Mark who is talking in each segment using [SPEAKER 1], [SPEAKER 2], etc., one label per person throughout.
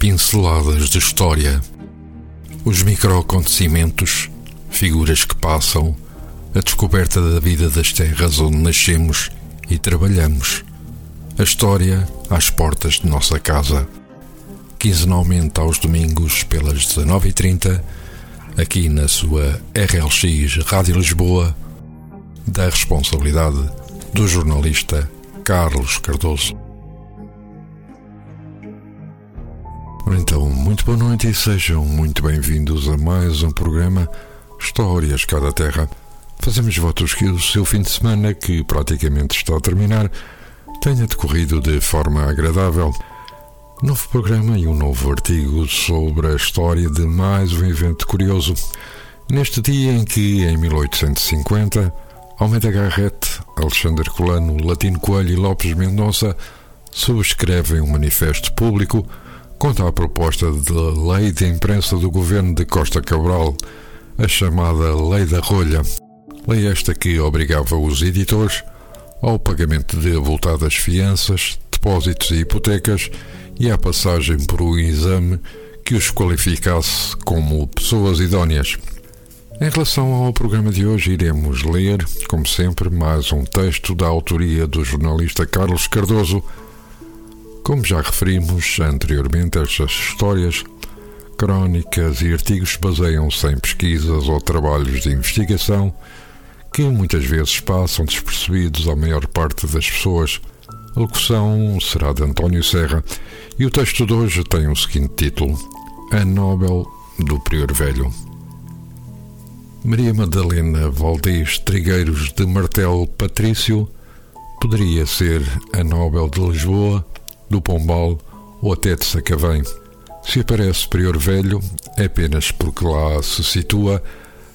[SPEAKER 1] Pinceladas de história. Os microacontecimentos, figuras que passam, a descoberta da vida das terras onde nascemos e trabalhamos. A história às portas de nossa casa. Quinzenalmente aos domingos pelas 19h30, aqui na sua RLX Rádio Lisboa, da responsabilidade do jornalista Carlos Cardoso. Então, muito boa noite e sejam muito bem-vindos a mais um programa Histórias Cada Terra. Fazemos votos que o seu fim de semana, que praticamente está a terminar, tenha decorrido de forma agradável. Novo programa e um novo artigo sobre a história de mais um evento curioso. Neste dia em que, em 1850, Almeida Garrett, Alexandre Colano, Latino Coelho e Lopes Mendonça subscrevem um manifesto público contra a proposta de lei de imprensa do governo de Costa Cabral, a chamada Lei da Rolha. Lei esta que obrigava os editores ao pagamento de avultadas fianças, depósitos e hipotecas e à passagem por um exame que os qualificasse como pessoas idóneas. Em relação ao programa de hoje, iremos ler, como sempre, mais um texto da autoria do jornalista Carlos Cardoso como já referimos anteriormente, estas histórias, crónicas e artigos baseiam-se em pesquisas ou trabalhos de investigação que muitas vezes passam despercebidos à maior parte das pessoas. A locução será de António Serra e o texto de hoje tem o seguinte título: A Nobel do Prior Velho. Maria Madalena Valdez Trigueiros de Martelo Patrício poderia ser a Nobel de Lisboa do Pombal ou até de Sacavém. Se aparece Prior Velho, é apenas porque lá se situa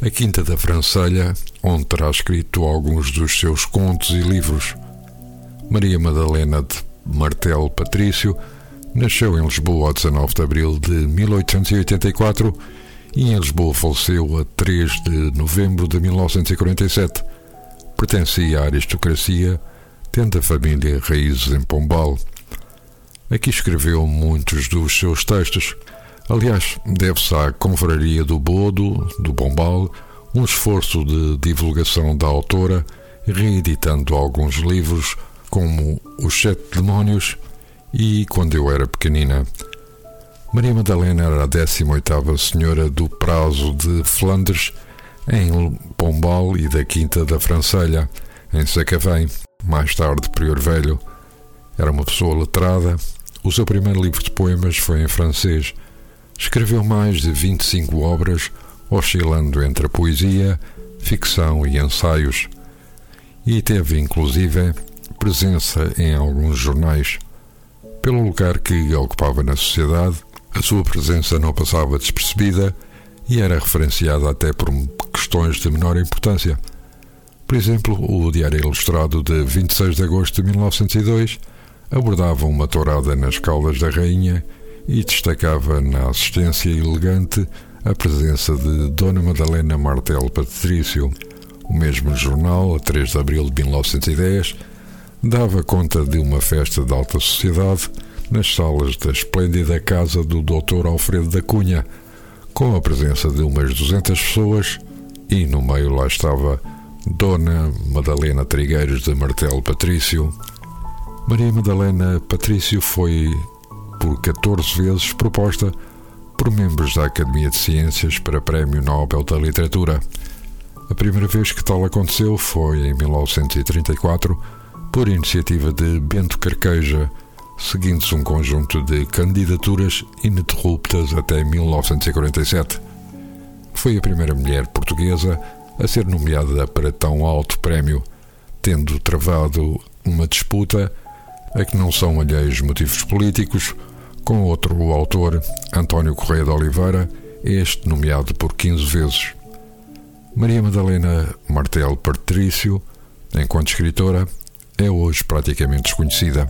[SPEAKER 1] a Quinta da Francelha, onde terá escrito alguns dos seus contos e livros. Maria Madalena de Martelo Patrício nasceu em Lisboa a 19 de abril de 1884 e em Lisboa faleceu a 3 de novembro de 1947. Pertencia à aristocracia, tendo a família raízes em Pombal. Aqui escreveu muitos dos seus textos. Aliás, deve-se à Confraria do Bodo, do Bombal, um esforço de divulgação da autora, reeditando alguns livros, como Os Sete Demónios e Quando Eu Era Pequenina. Maria Madalena era a 18ª Senhora do Prazo de Flandres, em Pombal e da Quinta da Francelha, em Sacavém, mais tarde Prior Velho. Era uma pessoa letrada, o seu primeiro livro de poemas foi em francês. Escreveu mais de 25 obras, oscilando entre a poesia, ficção e ensaios. E teve, inclusive, presença em alguns jornais. Pelo lugar que ocupava na sociedade, a sua presença não passava despercebida e era referenciada até por questões de menor importância. Por exemplo, o Diário Ilustrado de 26 de agosto de 1902 abordava uma tourada nas Caldas da Rainha e destacava na assistência elegante a presença de Dona Madalena Martel Patrício. O mesmo jornal, a 3 de abril de 1910, dava conta de uma festa de alta sociedade nas salas da esplêndida casa do Dr. Alfredo da Cunha, com a presença de umas 200 pessoas e no meio lá estava Dona Madalena Trigueiros de Martel Patrício, Maria Madalena Patrício foi, por 14 vezes, proposta por membros da Academia de Ciências para Prémio Nobel da Literatura. A primeira vez que tal aconteceu foi em 1934, por iniciativa de Bento Carqueja, seguindo-se um conjunto de candidaturas ininterruptas até 1947. Foi a primeira mulher portuguesa a ser nomeada para tão alto prémio, tendo travado uma disputa a que não são alheios motivos políticos, com outro autor, António Correia de Oliveira, este nomeado por 15 vezes. Maria Madalena Martel Patrício, enquanto escritora, é hoje praticamente desconhecida.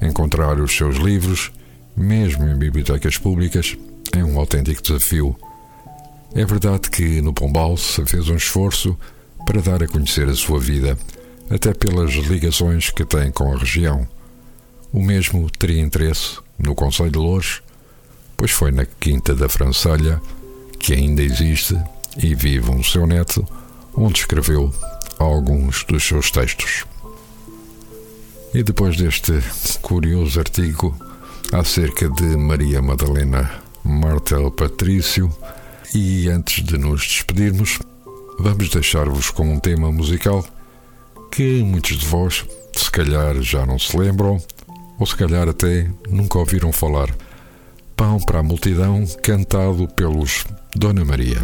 [SPEAKER 1] Encontrar os seus livros, mesmo em bibliotecas públicas, é um autêntico desafio. É verdade que no Pombal se fez um esforço para dar a conhecer a sua vida até pelas ligações que tem com a região. O mesmo teria interesse no Conselho de Louros,
[SPEAKER 2] pois foi na Quinta da Francelha, que ainda existe e vive um seu neto, onde escreveu alguns dos seus textos. E depois deste curioso artigo acerca de Maria Madalena Martel Patrício, e antes de nos despedirmos, vamos deixar-vos com um tema musical que muitos de vós, se calhar, já não se lembram, ou se calhar até nunca ouviram falar. Pão para a multidão, cantado pelos Dona Maria.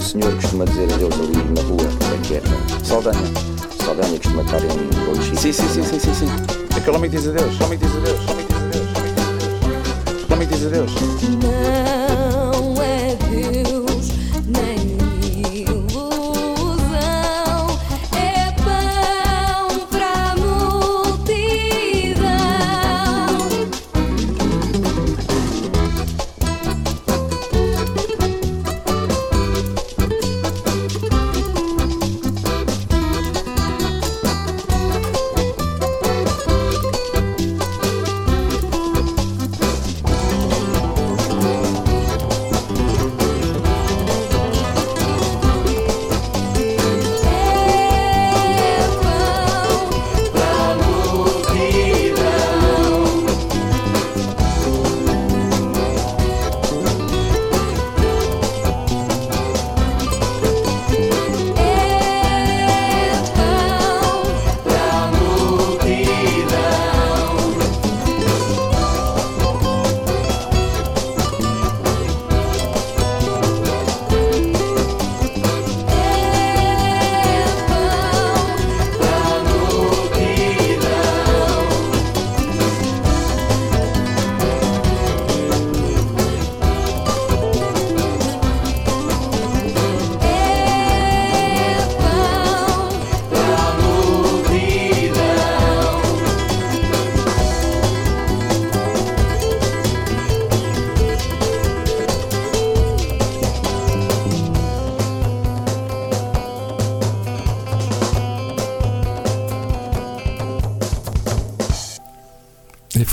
[SPEAKER 3] Senhor costuma dizer adeus ali na rua, é que é? Saldanha. Saldanha costuma estar em outro
[SPEAKER 4] Sim, sim, sim, sim, sim, sim. Aquele homem diz adeus, homem diz adeus, homem diz adeus, homem diz adeus. Homem diz adeus.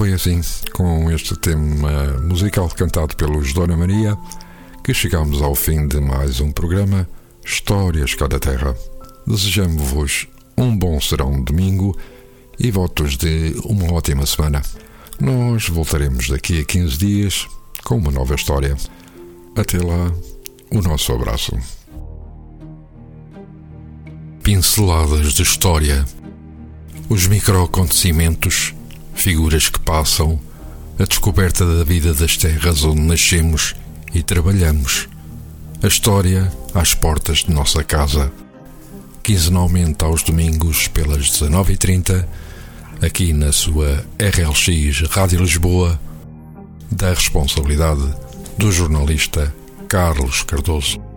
[SPEAKER 1] Foi assim, com este tema musical cantado pelos Dona Maria, que chegamos ao fim de mais um programa Histórias Cada Terra. Desejamos-vos um bom serão domingo e votos de uma ótima semana. Nós voltaremos daqui a 15 dias com uma nova história. Até lá, o nosso abraço. Pinceladas de História Os microacontecimentos, figuras que passam, a descoberta da vida das terras onde nascemos e trabalhamos, a história às portas de nossa casa. Quinzenalmente aos domingos pelas 19h30, aqui na sua RLX Rádio Lisboa, da responsabilidade do jornalista Carlos Cardoso.